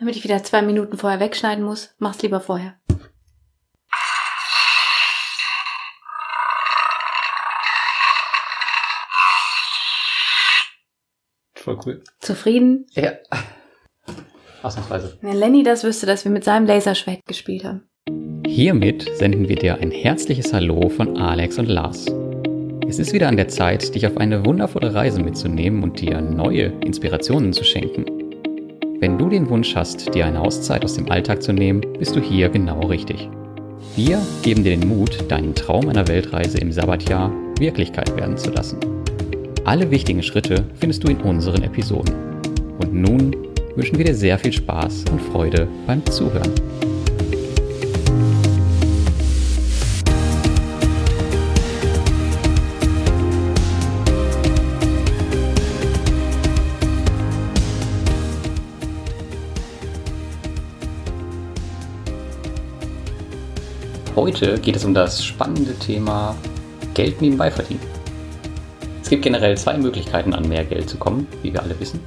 Damit ich wieder zwei Minuten vorher wegschneiden muss, mach's lieber vorher. Voll cool. Zufrieden? Ja. Ausnahmsweise. Wenn Lenny das wüsste, dass wir mit seinem Laserschwert gespielt haben. Hiermit senden wir dir ein herzliches Hallo von Alex und Lars. Es ist wieder an der Zeit, dich auf eine wundervolle Reise mitzunehmen und dir neue Inspirationen zu schenken. Wenn du den Wunsch hast, dir eine Auszeit aus dem Alltag zu nehmen, bist du hier genau richtig. Wir geben dir den Mut, deinen Traum einer Weltreise im Sabbatjahr Wirklichkeit werden zu lassen. Alle wichtigen Schritte findest du in unseren Episoden. Und nun wünschen wir dir sehr viel Spaß und Freude beim Zuhören. Heute geht es um das spannende Thema Geld nebenbei verdienen. Es gibt generell zwei Möglichkeiten, an mehr Geld zu kommen, wie wir alle wissen.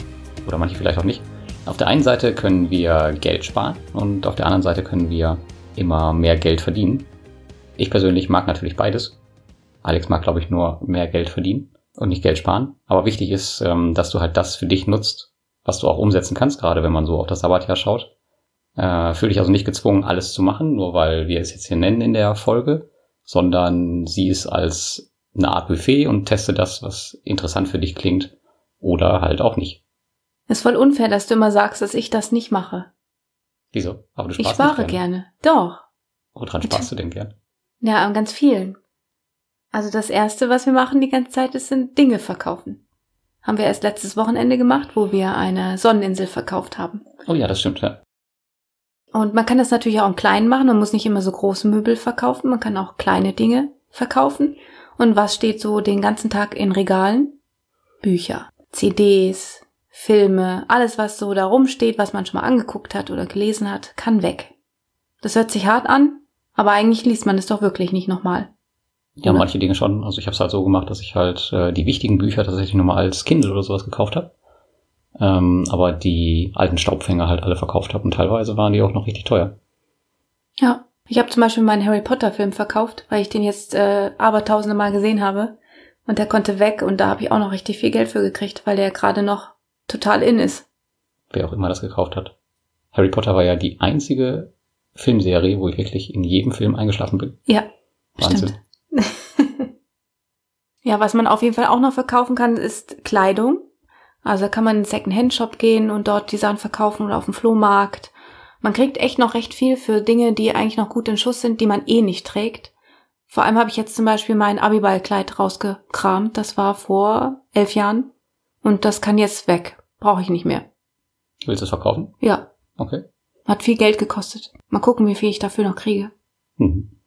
Oder manche vielleicht auch nicht. Auf der einen Seite können wir Geld sparen und auf der anderen Seite können wir immer mehr Geld verdienen. Ich persönlich mag natürlich beides. Alex mag, glaube ich, nur mehr Geld verdienen und nicht Geld sparen. Aber wichtig ist, ähm, dass du halt das für dich nutzt, was du auch umsetzen kannst, gerade wenn man so auf das Sabbatjahr schaut. Äh, fühl dich also nicht gezwungen, alles zu machen, nur weil wir es jetzt hier nennen in der Folge, sondern sieh es als eine Art Buffet und teste das, was interessant für dich klingt oder halt auch nicht. Ist voll unfair, dass du immer sagst, dass ich das nicht mache. Wieso? Aber du Ich sparst spare nicht gerne. gerne. Doch. Woran sparst du denn gern? Ja, an ganz vielen. Also das erste, was wir machen die ganze Zeit, ist, sind Dinge verkaufen. Haben wir erst letztes Wochenende gemacht, wo wir eine Sonneninsel verkauft haben. Oh ja, das stimmt, ja. Und man kann das natürlich auch im Kleinen machen. Man muss nicht immer so große Möbel verkaufen. Man kann auch kleine Dinge verkaufen. Und was steht so den ganzen Tag in Regalen? Bücher, CDs, Filme, alles, was so da rumsteht, was man schon mal angeguckt hat oder gelesen hat, kann weg. Das hört sich hart an, aber eigentlich liest man es doch wirklich nicht nochmal. Ja, manche Dinge schon. Also ich habe es halt so gemacht, dass ich halt äh, die wichtigen Bücher tatsächlich nochmal als Kindle oder sowas gekauft habe. Ähm, aber die alten Staubfänger halt alle verkauft habe und teilweise waren die auch noch richtig teuer. Ja. Ich habe zum Beispiel meinen Harry Potter Film verkauft, weil ich den jetzt äh, abertausende Mal gesehen habe. Und der konnte weg und da habe ich auch noch richtig viel Geld für gekriegt, weil der gerade noch total in ist. Wer auch immer das gekauft hat. Harry Potter war ja die einzige Filmserie, wo ich wirklich in jedem Film eingeschlafen bin. Ja, Wahnsinn. stimmt. ja, was man auf jeden Fall auch noch verkaufen kann, ist Kleidung. Also da kann man in den Second-Hand-Shop gehen und dort die Sachen verkaufen oder auf dem Flohmarkt. Man kriegt echt noch recht viel für Dinge, die eigentlich noch gut in Schuss sind, die man eh nicht trägt. Vor allem habe ich jetzt zum Beispiel mein Abiballkleid rausgekramt. Das war vor elf Jahren. Und das kann jetzt weg. Brauche ich nicht mehr. Willst du es verkaufen? Ja, Okay. hat viel Geld gekostet. Mal gucken, wie viel ich dafür noch kriege. Mhm.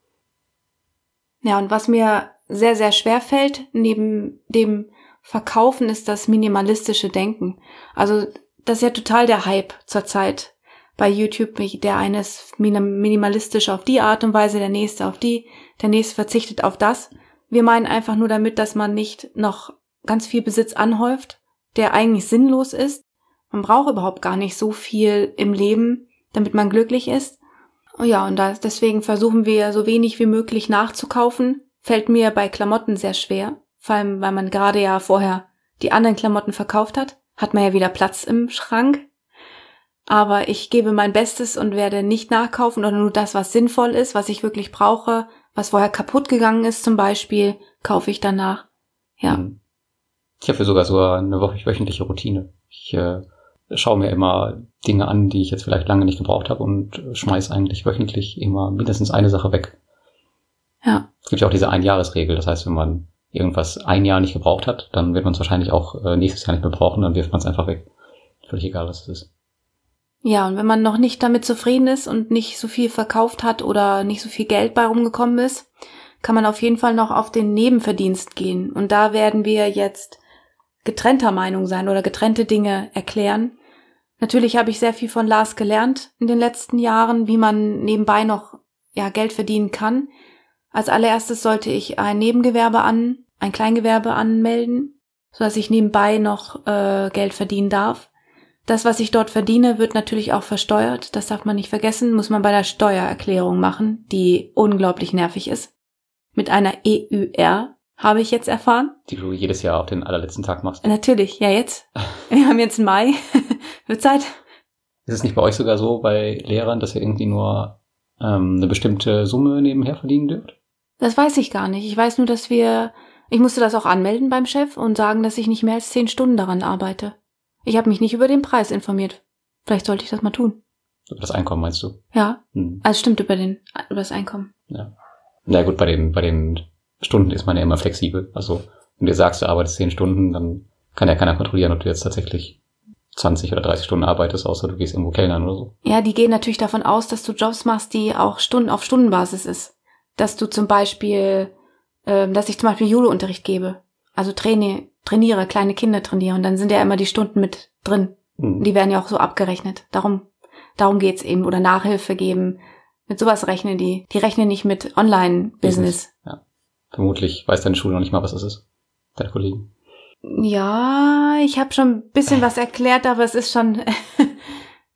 Ja, und was mir sehr, sehr schwer fällt, neben dem Verkaufen, ist das minimalistische Denken. Also, das ist ja total der Hype zurzeit bei YouTube. Der eine ist minim- minimalistisch auf die Art und Weise, der nächste auf die, der nächste verzichtet auf das. Wir meinen einfach nur damit, dass man nicht noch ganz viel Besitz anhäuft, der eigentlich sinnlos ist. Man braucht überhaupt gar nicht so viel im Leben, damit man glücklich ist. Oh Ja, und deswegen versuchen wir so wenig wie möglich nachzukaufen. Fällt mir bei Klamotten sehr schwer. Vor allem, weil man gerade ja vorher die anderen Klamotten verkauft hat. Hat man ja wieder Platz im Schrank. Aber ich gebe mein Bestes und werde nicht nachkaufen oder nur das, was sinnvoll ist, was ich wirklich brauche. Was vorher kaputt gegangen ist zum Beispiel, kaufe ich danach. Ja. Mhm. Ich habe sogar so eine wöchentliche Routine. Ich äh, schaue mir immer Dinge an, die ich jetzt vielleicht lange nicht gebraucht habe und schmeiß eigentlich wöchentlich immer mindestens eine Sache weg. Ja. Es gibt ja auch diese Einjahresregel. Das heißt, wenn man irgendwas ein Jahr nicht gebraucht hat, dann wird man es wahrscheinlich auch äh, nächstes Jahr nicht mehr brauchen, dann wirft man es einfach weg. Völlig egal, was es ist. Ja, und wenn man noch nicht damit zufrieden ist und nicht so viel verkauft hat oder nicht so viel Geld bei rumgekommen ist, kann man auf jeden Fall noch auf den Nebenverdienst gehen. Und da werden wir jetzt getrennter Meinung sein oder getrennte Dinge erklären. Natürlich habe ich sehr viel von Lars gelernt in den letzten Jahren, wie man nebenbei noch ja, Geld verdienen kann. Als allererstes sollte ich ein Nebengewerbe an, ein Kleingewerbe anmelden, sodass ich nebenbei noch äh, Geld verdienen darf. Das, was ich dort verdiene, wird natürlich auch versteuert. Das darf man nicht vergessen, muss man bei der Steuererklärung machen, die unglaublich nervig ist. Mit einer EUR habe ich jetzt erfahren. Die du jedes Jahr auf den allerletzten Tag machst. Natürlich, ja jetzt. Wir haben jetzt Mai. wird Zeit. Ist es nicht bei euch sogar so bei Lehrern, dass ihr irgendwie nur ähm, eine bestimmte Summe nebenher verdienen dürft? Das weiß ich gar nicht. Ich weiß nur, dass wir. Ich musste das auch anmelden beim Chef und sagen, dass ich nicht mehr als zehn Stunden daran arbeite. Ich habe mich nicht über den Preis informiert. Vielleicht sollte ich das mal tun. Über das Einkommen meinst du? Ja. Hm. Also stimmt über den über das Einkommen. Ja. Na gut, bei den bei den Stunden ist man ja immer flexibel. Also wenn du sagst, du arbeitest zehn Stunden, dann kann ja keiner kontrollieren, ob du jetzt tatsächlich 20 oder 30 Stunden arbeitest, außer du gehst irgendwo kellnern oder so. Ja, die gehen natürlich davon aus, dass du Jobs machst, die auch Stunden auf Stundenbasis ist. Dass du zum Beispiel, äh, dass ich zum Beispiel Judo-Unterricht gebe. Also traine, trainiere, kleine Kinder trainiere und dann sind ja immer die Stunden mit drin. Mhm. Die werden ja auch so abgerechnet. Darum, darum geht's eben. Oder Nachhilfe geben. Mit sowas rechnen die. Die rechnen nicht mit Online-Business. Ja. Vermutlich weiß deine Schule noch nicht mal, was das ist. Deine Kollegen. Ja, ich habe schon ein bisschen was erklärt, aber es ist schon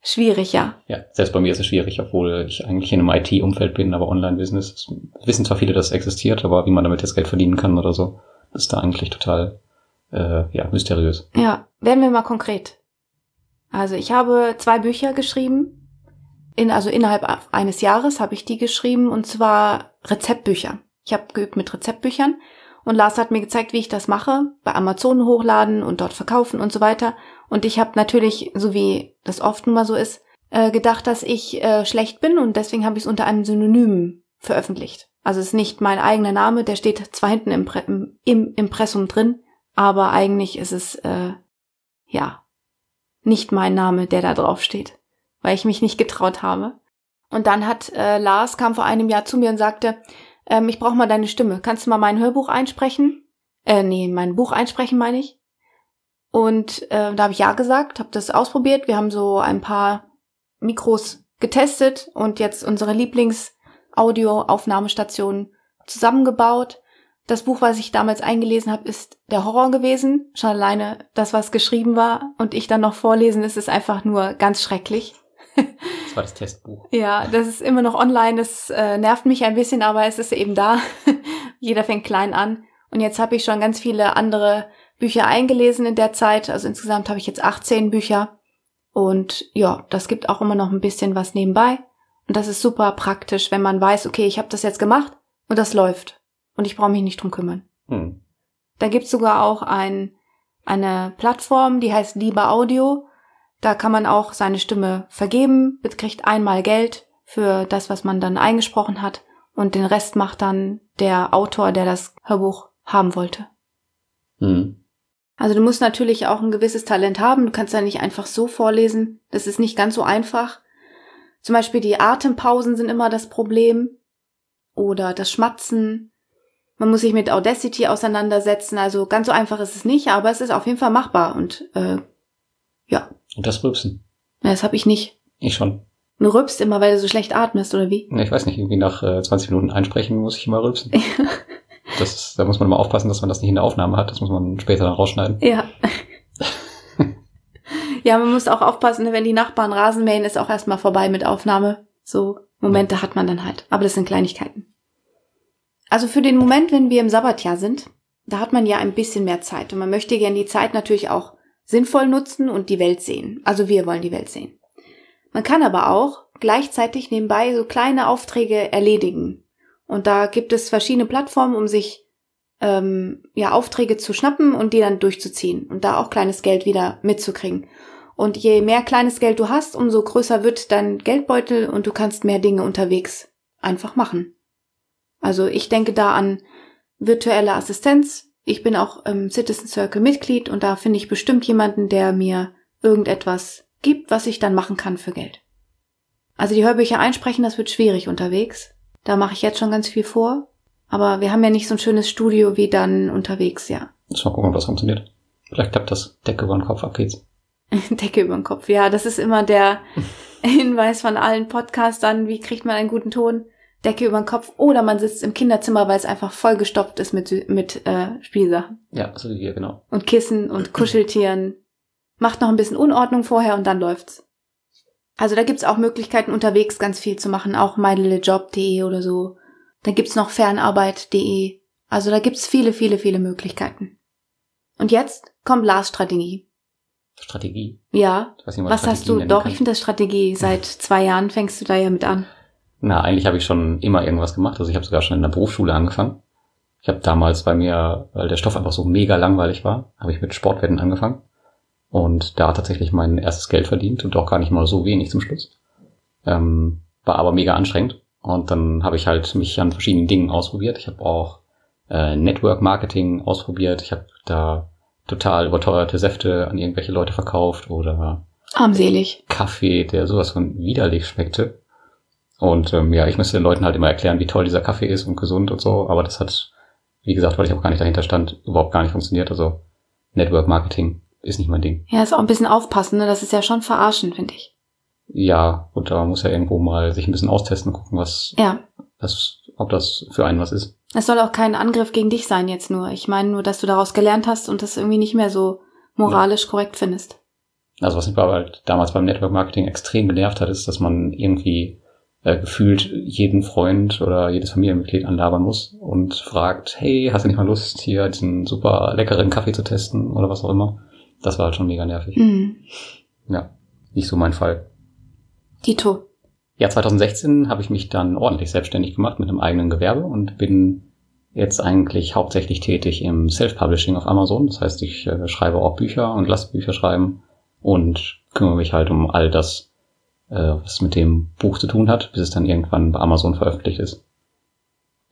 schwierig, ja. Ja, selbst bei mir ist es schwierig, obwohl ich eigentlich in einem IT-Umfeld bin, aber Online-Business. Wissen zwar viele, dass es existiert, aber wie man damit jetzt Geld verdienen kann oder so, ist da eigentlich total äh, ja, mysteriös. Ja, werden wir mal konkret. Also ich habe zwei Bücher geschrieben. In, also innerhalb eines Jahres habe ich die geschrieben und zwar Rezeptbücher. Ich habe geübt mit Rezeptbüchern und Lars hat mir gezeigt, wie ich das mache, bei Amazon hochladen und dort verkaufen und so weiter. Und ich habe natürlich, so wie das oft nun mal so ist, äh, gedacht, dass ich äh, schlecht bin und deswegen habe ich es unter einem Synonym veröffentlicht. Also es ist nicht mein eigener Name, der steht zwar hinten im, im, im Impressum drin, aber eigentlich ist es äh, ja nicht mein Name, der da drauf steht, weil ich mich nicht getraut habe. Und dann hat äh, Lars kam vor einem Jahr zu mir und sagte, ähm, ich brauche mal deine Stimme. Kannst du mal mein Hörbuch einsprechen? Äh, nee, mein Buch einsprechen meine ich. Und äh, da habe ich ja gesagt, habe das ausprobiert. Wir haben so ein paar Mikros getestet und jetzt unsere Lieblings-Audio-Aufnahmestation zusammengebaut. Das Buch, was ich damals eingelesen habe, ist der Horror gewesen. Schon alleine das, was geschrieben war und ich dann noch vorlesen, ist es einfach nur ganz schrecklich. Das war das Testbuch. ja, das ist immer noch online. Das äh, nervt mich ein bisschen, aber es ist eben da. Jeder fängt klein an. Und jetzt habe ich schon ganz viele andere Bücher eingelesen in der Zeit. Also insgesamt habe ich jetzt 18 Bücher. Und ja, das gibt auch immer noch ein bisschen was nebenbei. Und das ist super praktisch, wenn man weiß, okay, ich habe das jetzt gemacht und das läuft und ich brauche mich nicht drum kümmern. Hm. Da gibt's sogar auch ein, eine Plattform, die heißt Liebe Audio. Da kann man auch seine Stimme vergeben, kriegt einmal Geld für das, was man dann eingesprochen hat und den Rest macht dann der Autor, der das Hörbuch haben wollte. Hm. Also du musst natürlich auch ein gewisses Talent haben. Du kannst ja nicht einfach so vorlesen. Das ist nicht ganz so einfach. Zum Beispiel die Atempausen sind immer das Problem. Oder das Schmatzen. Man muss sich mit Audacity auseinandersetzen. Also ganz so einfach ist es nicht, aber es ist auf jeden Fall machbar. Und äh, ja. Und das Rübsen? Ja, das habe ich nicht. Ich schon. Du rülpst immer, weil du so schlecht atmest, oder wie? Ja, ich weiß nicht, irgendwie nach äh, 20 Minuten einsprechen muss ich immer rülpsen. das ist, da muss man immer aufpassen, dass man das nicht in der Aufnahme hat. Das muss man später dann rausschneiden. Ja. ja, man muss auch aufpassen, wenn die Nachbarn Rasen mähen, ist auch erstmal vorbei mit Aufnahme. So Momente ja. hat man dann halt. Aber das sind Kleinigkeiten. Also für den Moment, wenn wir im Sabbatjahr sind, da hat man ja ein bisschen mehr Zeit und man möchte gern die Zeit natürlich auch sinnvoll nutzen und die Welt sehen. Also wir wollen die Welt sehen. Man kann aber auch gleichzeitig nebenbei so kleine Aufträge erledigen. Und da gibt es verschiedene Plattformen, um sich ähm, ja Aufträge zu schnappen und die dann durchzuziehen und da auch kleines Geld wieder mitzukriegen. Und je mehr kleines Geld du hast, umso größer wird dein Geldbeutel und du kannst mehr Dinge unterwegs einfach machen. Also ich denke da an virtuelle Assistenz. Ich bin auch im Citizen Circle Mitglied und da finde ich bestimmt jemanden, der mir irgendetwas gibt, was ich dann machen kann für Geld. Also die Hörbücher einsprechen, das wird schwierig unterwegs. Da mache ich jetzt schon ganz viel vor. Aber wir haben ja nicht so ein schönes Studio wie dann unterwegs, ja. Muss mal gucken, ob das funktioniert. Vielleicht klappt das. Decke über den Kopf, ab geht's. Decke über den Kopf, ja. Das ist immer der Hinweis von allen Podcastern. Wie kriegt man einen guten Ton? Decke über den Kopf oder man sitzt im Kinderzimmer, weil es einfach vollgestopft ist mit, mit äh, Spielsachen. Ja, so wie hier, genau. Und Kissen und Kuscheltieren. macht noch ein bisschen Unordnung vorher und dann läuft's. Also da gibt's auch Möglichkeiten, unterwegs ganz viel zu machen, auch mylillejob.de oder so. Dann gibt's noch fernarbeit.de. Also da gibt's viele, viele, viele Möglichkeiten. Und jetzt kommt Lars Strategie. Strategie? Ja. Nicht, Was Strategie hast du? Doch, kann. ich finde das Strategie. Seit zwei Jahren fängst du da ja mit an. Na, eigentlich habe ich schon immer irgendwas gemacht. Also ich habe sogar schon in der Berufsschule angefangen. Ich habe damals bei mir, weil der Stoff einfach so mega langweilig war, habe ich mit Sportwetten angefangen. Und da tatsächlich mein erstes Geld verdient und auch gar nicht mal so wenig zum Schluss. Ähm, war aber mega anstrengend. Und dann habe ich halt mich an verschiedenen Dingen ausprobiert. Ich habe auch äh, Network Marketing ausprobiert. Ich habe da total überteuerte Säfte an irgendwelche Leute verkauft oder Armselig. Kaffee, der sowas von widerlich schmeckte. Und ähm, ja, ich müsste den Leuten halt immer erklären, wie toll dieser Kaffee ist und gesund und so. Aber das hat, wie gesagt, weil ich auch gar nicht dahinter stand, überhaupt gar nicht funktioniert. Also Network Marketing ist nicht mein Ding. Ja, ist auch ein bisschen aufpassen, ne? Das ist ja schon verarschen, finde ich. Ja, und da muss ja irgendwo mal sich ein bisschen austesten, gucken, was Ja. das, ob das für einen was ist. Es soll auch kein Angriff gegen dich sein jetzt nur. Ich meine nur, dass du daraus gelernt hast und das irgendwie nicht mehr so moralisch korrekt findest. Also was mich aber halt damals beim Network Marketing extrem genervt hat, ist, dass man irgendwie äh, gefühlt jeden Freund oder jedes Familienmitglied anlabern muss und fragt, hey, hast du nicht mal Lust, hier diesen super leckeren Kaffee zu testen oder was auch immer. Das war halt schon mega nervig. Mhm. Ja, nicht so mein Fall. Dito. Ja, 2016 habe ich mich dann ordentlich selbstständig gemacht mit einem eigenen Gewerbe und bin jetzt eigentlich hauptsächlich tätig im Self-Publishing auf Amazon. Das heißt, ich äh, schreibe auch Bücher und lasse Bücher schreiben und kümmere mich halt um all das, äh, was mit dem Buch zu tun hat, bis es dann irgendwann bei Amazon veröffentlicht ist.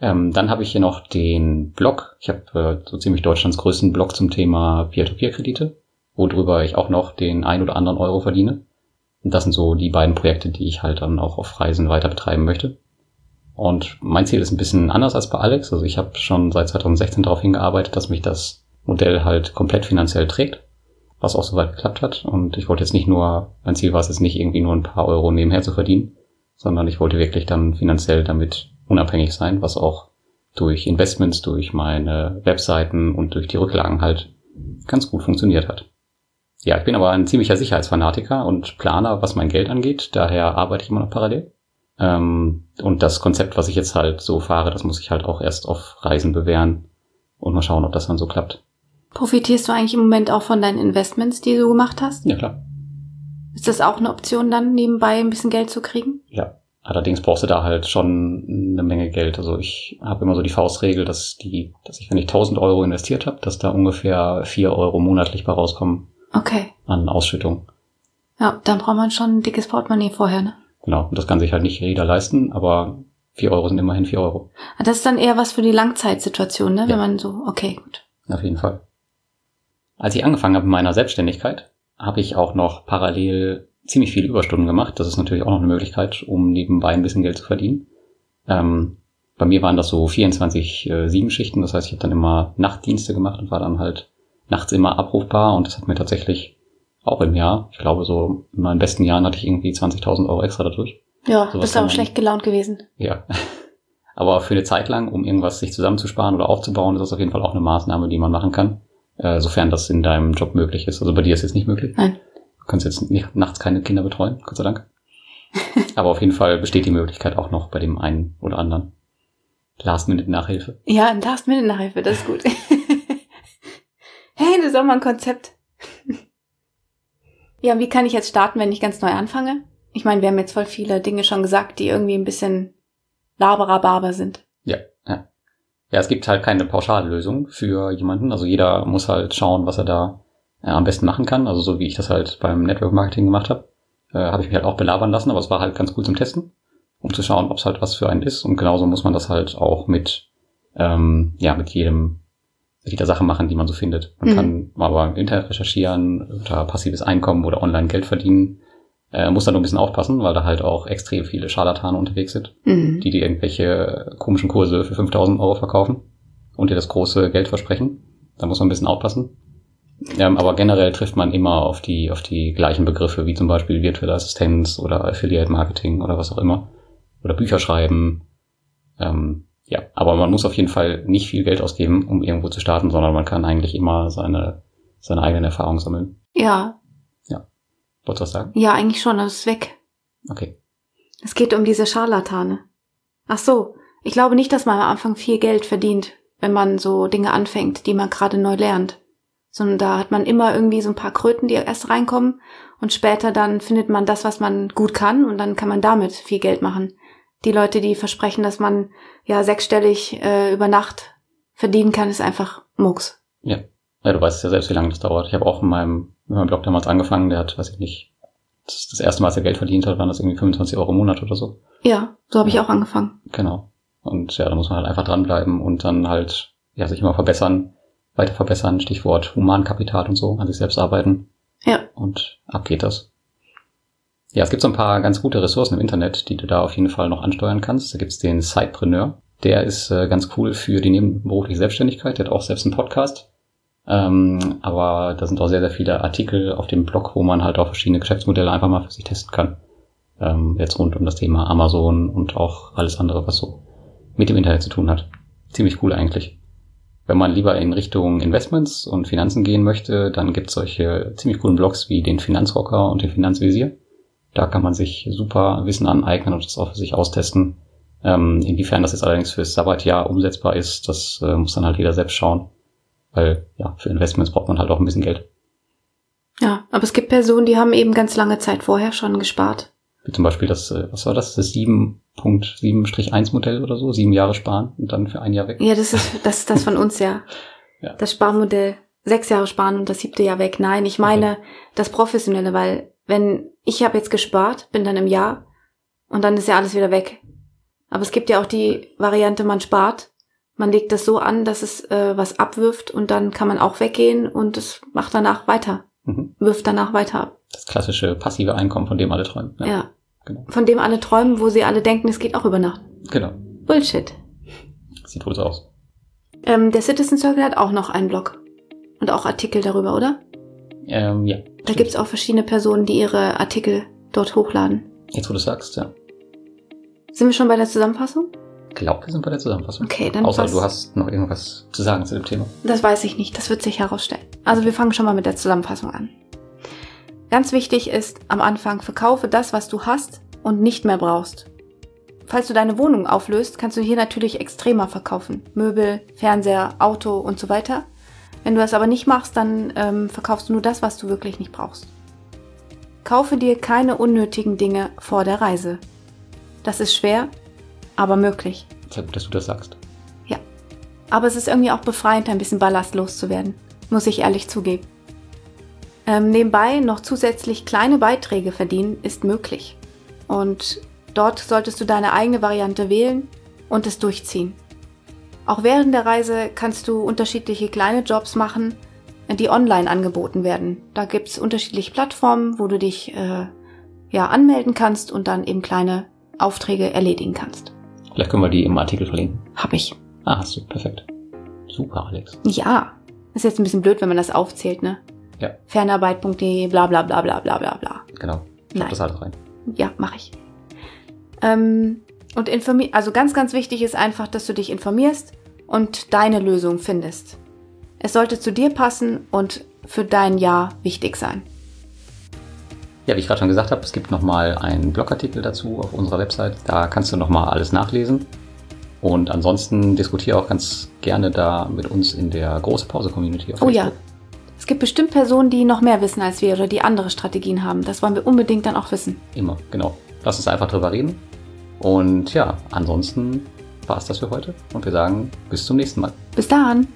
Ähm, dann habe ich hier noch den Blog. Ich habe äh, so ziemlich Deutschlands größten Blog zum Thema Peer-to-Peer-Kredite, worüber ich auch noch den ein oder anderen Euro verdiene. Und das sind so die beiden Projekte, die ich halt dann auch auf Reisen weiter betreiben möchte. Und mein Ziel ist ein bisschen anders als bei Alex. Also ich habe schon seit 2016 darauf hingearbeitet, dass mich das Modell halt komplett finanziell trägt, was auch soweit geklappt hat. Und ich wollte jetzt nicht nur, mein Ziel war es jetzt nicht irgendwie nur ein paar Euro nebenher zu verdienen, sondern ich wollte wirklich dann finanziell damit unabhängig sein, was auch durch Investments, durch meine Webseiten und durch die Rücklagen halt ganz gut funktioniert hat. Ja, ich bin aber ein ziemlicher Sicherheitsfanatiker und Planer, was mein Geld angeht. Daher arbeite ich immer noch parallel. Ähm, und das Konzept, was ich jetzt halt so fahre, das muss ich halt auch erst auf Reisen bewähren und mal schauen, ob das dann so klappt. Profitierst du eigentlich im Moment auch von deinen Investments, die du gemacht hast? Ja, klar. Ist das auch eine Option dann, nebenbei ein bisschen Geld zu kriegen? Ja. Allerdings brauchst du da halt schon eine Menge Geld. Also ich habe immer so die Faustregel, dass die, dass ich, wenn ich 1000 Euro investiert habe, dass da ungefähr 4 Euro monatlich bei rauskommen Okay. an Ausschüttung. Ja, dann braucht man schon ein dickes Portemonnaie vorher, ne? Genau. Und das kann sich halt nicht jeder leisten, aber 4 Euro sind immerhin 4 Euro. Ah, Das ist dann eher was für die Langzeitsituation, ne? Ja. Wenn man so, okay, gut. Auf jeden Fall. Als ich angefangen habe mit meiner Selbstständigkeit, habe ich auch noch parallel ziemlich viele Überstunden gemacht. Das ist natürlich auch noch eine Möglichkeit, um nebenbei ein bisschen Geld zu verdienen. Ähm, bei mir waren das so 24-7 Schichten. Das heißt, ich habe dann immer Nachtdienste gemacht und war dann halt nachts immer abrufbar. Und das hat mir tatsächlich auch im Jahr, ich glaube so in meinen besten Jahren hatte ich irgendwie 20.000 Euro extra dadurch. Ja, Sowas bist aber schlecht gelaunt gewesen. Ja. Aber für eine Zeit lang, um irgendwas sich zusammenzusparen oder aufzubauen, ist das auf jeden Fall auch eine Maßnahme, die man machen kann, äh, sofern das in deinem Job möglich ist. Also bei dir ist jetzt nicht möglich. Nein. Du kannst jetzt nicht, nachts keine Kinder betreuen, Gott sei Dank. Aber auf jeden Fall besteht die Möglichkeit auch noch bei dem einen oder anderen. Last-Minute-Nachhilfe. Ja, Last-Minute-Nachhilfe, das ist gut. hey, das ist auch mal ein Konzept. ja, wie kann ich jetzt starten, wenn ich ganz neu anfange? Ich meine, wir haben jetzt voll viele Dinge schon gesagt, die irgendwie ein bisschen laberababer sind. Ja, ja. Ja, es gibt halt keine Pauschallösung für jemanden. Also jeder muss halt schauen, was er da äh, am besten machen kann. Also so wie ich das halt beim Network Marketing gemacht habe, äh, habe ich mich halt auch belabern lassen, aber es war halt ganz cool zum Testen, um zu schauen, ob es halt was für einen ist. Und genauso muss man das halt auch mit, ähm, ja, mit jedem, mit jeder Sache machen, die man so findet. Man Mhm. kann aber im Internet recherchieren oder passives Einkommen oder online Geld verdienen. Äh, muss da nur ein bisschen aufpassen, weil da halt auch extrem viele Scharlatane unterwegs sind Mhm. die dir irgendwelche komischen Kurse für 5000 Euro verkaufen und dir das große Geld versprechen. Da muss man ein bisschen aufpassen. Ähm, aber generell trifft man immer auf die, auf die gleichen Begriffe, wie zum Beispiel virtuelle Assistenz oder Affiliate Marketing oder was auch immer. Oder Bücher schreiben. Ähm, ja, aber man muss auf jeden Fall nicht viel Geld ausgeben, um irgendwo zu starten, sondern man kann eigentlich immer seine, seine eigenen Erfahrungen sammeln. Ja, Wolltest du was sagen? Ja, eigentlich schon, das ist weg. Okay. Es geht um diese Scharlatane. Ach so, ich glaube nicht, dass man am Anfang viel Geld verdient, wenn man so Dinge anfängt, die man gerade neu lernt. Sondern da hat man immer irgendwie so ein paar Kröten, die erst reinkommen und später dann findet man das, was man gut kann und dann kann man damit viel Geld machen. Die Leute, die versprechen, dass man ja sechsstellig äh, über Nacht verdienen kann, ist einfach Mucks. Ja. Ja, du weißt ja selbst, wie lange das dauert. Ich habe auch in meinem, in meinem Blog damals angefangen, der hat, weiß ich nicht, das, das erste Mal, als er Geld verdient hat, waren das irgendwie 25 Euro im Monat oder so. Ja, so habe ich auch angefangen. Genau. Und ja, da muss man halt einfach dranbleiben und dann halt, ja, sich immer verbessern, weiter verbessern, Stichwort Humankapital und so, an sich selbst arbeiten. Ja. Und ab geht das. Ja, es gibt so ein paar ganz gute Ressourcen im Internet, die du da auf jeden Fall noch ansteuern kannst. Da gibt's den Sidepreneur. Der ist äh, ganz cool für die nebenberufliche Selbstständigkeit. Der hat auch selbst einen Podcast. Ähm, aber da sind auch sehr, sehr viele Artikel auf dem Blog, wo man halt auch verschiedene Geschäftsmodelle einfach mal für sich testen kann. Ähm, jetzt rund um das Thema Amazon und auch alles andere, was so mit dem Internet zu tun hat. Ziemlich cool eigentlich. Wenn man lieber in Richtung Investments und Finanzen gehen möchte, dann gibt es solche ziemlich coolen Blogs wie den Finanzrocker und den Finanzvisier. Da kann man sich super Wissen aneignen und das auch für sich austesten. Ähm, inwiefern das jetzt allerdings fürs Sabbatjahr umsetzbar ist, das äh, muss dann halt jeder selbst schauen. Weil ja, für Investments braucht man halt auch ein bisschen Geld. Ja, aber es gibt Personen, die haben eben ganz lange Zeit vorher schon gespart. Wie zum Beispiel das, äh, was war das, das 7.7-1 Modell oder so, sieben Jahre sparen und dann für ein Jahr weg. Ja, das ist das, ist das von uns ja. Ja. Das Sparmodell. Sechs Jahre sparen und das siebte Jahr weg. Nein, ich meine das Professionelle, weil wenn ich habe jetzt gespart, bin dann im Jahr und dann ist ja alles wieder weg. Aber es gibt ja auch die Variante, man spart, man legt das so an, dass es äh, was abwirft und dann kann man auch weggehen und es macht danach weiter, Mhm. wirft danach weiter ab. Das klassische passive Einkommen, von dem alle träumen. Ja. Genau. Von dem alle träumen, wo sie alle denken, es geht auch über Nacht. genau. Bullshit. Sieht wohl so aus. Ähm, der Citizen Circle hat auch noch einen Blog. Und auch Artikel darüber, oder? Ähm, ja. Da gibt's auch verschiedene Personen, die ihre Artikel dort hochladen. Jetzt, wo du sagst, ja. Sind wir schon bei der Zusammenfassung? Glaub, wir sind bei der Zusammenfassung. Okay, dann Außer du hast noch irgendwas zu sagen zu dem Thema. Das weiß ich nicht, das wird sich herausstellen. Also wir fangen schon mal mit der Zusammenfassung an. Ganz wichtig ist am Anfang, verkaufe das, was du hast und nicht mehr brauchst. Falls du deine Wohnung auflöst, kannst du hier natürlich extremer verkaufen. Möbel, Fernseher, Auto und so weiter. Wenn du das aber nicht machst, dann ähm, verkaufst du nur das, was du wirklich nicht brauchst. Kaufe dir keine unnötigen Dinge vor der Reise. Das ist schwer, aber möglich. Sehr gut, dass du das sagst. Ja. Aber es ist irgendwie auch befreiend, ein bisschen Ballast loszuwerden. Muss ich ehrlich zugeben. Ähm, nebenbei noch zusätzlich kleine Beiträge verdienen ist möglich. Und dort solltest du deine eigene Variante wählen und es durchziehen. Auch während der Reise kannst du unterschiedliche kleine Jobs machen, die online angeboten werden. Da gibt's unterschiedliche Plattformen, wo du dich äh, ja anmelden kannst und dann eben kleine Aufträge erledigen kannst. Vielleicht können wir die im Artikel verlinken. Hab ich. Ah, hast du. Perfekt. Super, Alex. Ja. Ist jetzt ein bisschen blöd, wenn man das aufzählt, ne? Ja. Fernarbeit.de, bla bla bla bla bla bla bla. Genau. Schreib Nein. das alles rein. Ja, mache ich. Ähm, und informi also ganz, ganz wichtig ist einfach, dass du dich informierst und deine Lösung findest. Es sollte zu dir passen und für dein Jahr wichtig sein. Ja, wie ich gerade schon gesagt habe, es gibt nochmal einen Blogartikel dazu auf unserer Website. Da kannst du nochmal alles nachlesen. Und ansonsten diskutiere auch ganz gerne da mit uns in der Große Pause Community auf Oh ja. Facebook. Es gibt bestimmt Personen, die noch mehr wissen als wir oder die andere Strategien haben. Das wollen wir unbedingt dann auch wissen. Immer, genau. Lass uns einfach drüber reden. Und ja, ansonsten war es das für heute. Und wir sagen bis zum nächsten Mal. Bis dann!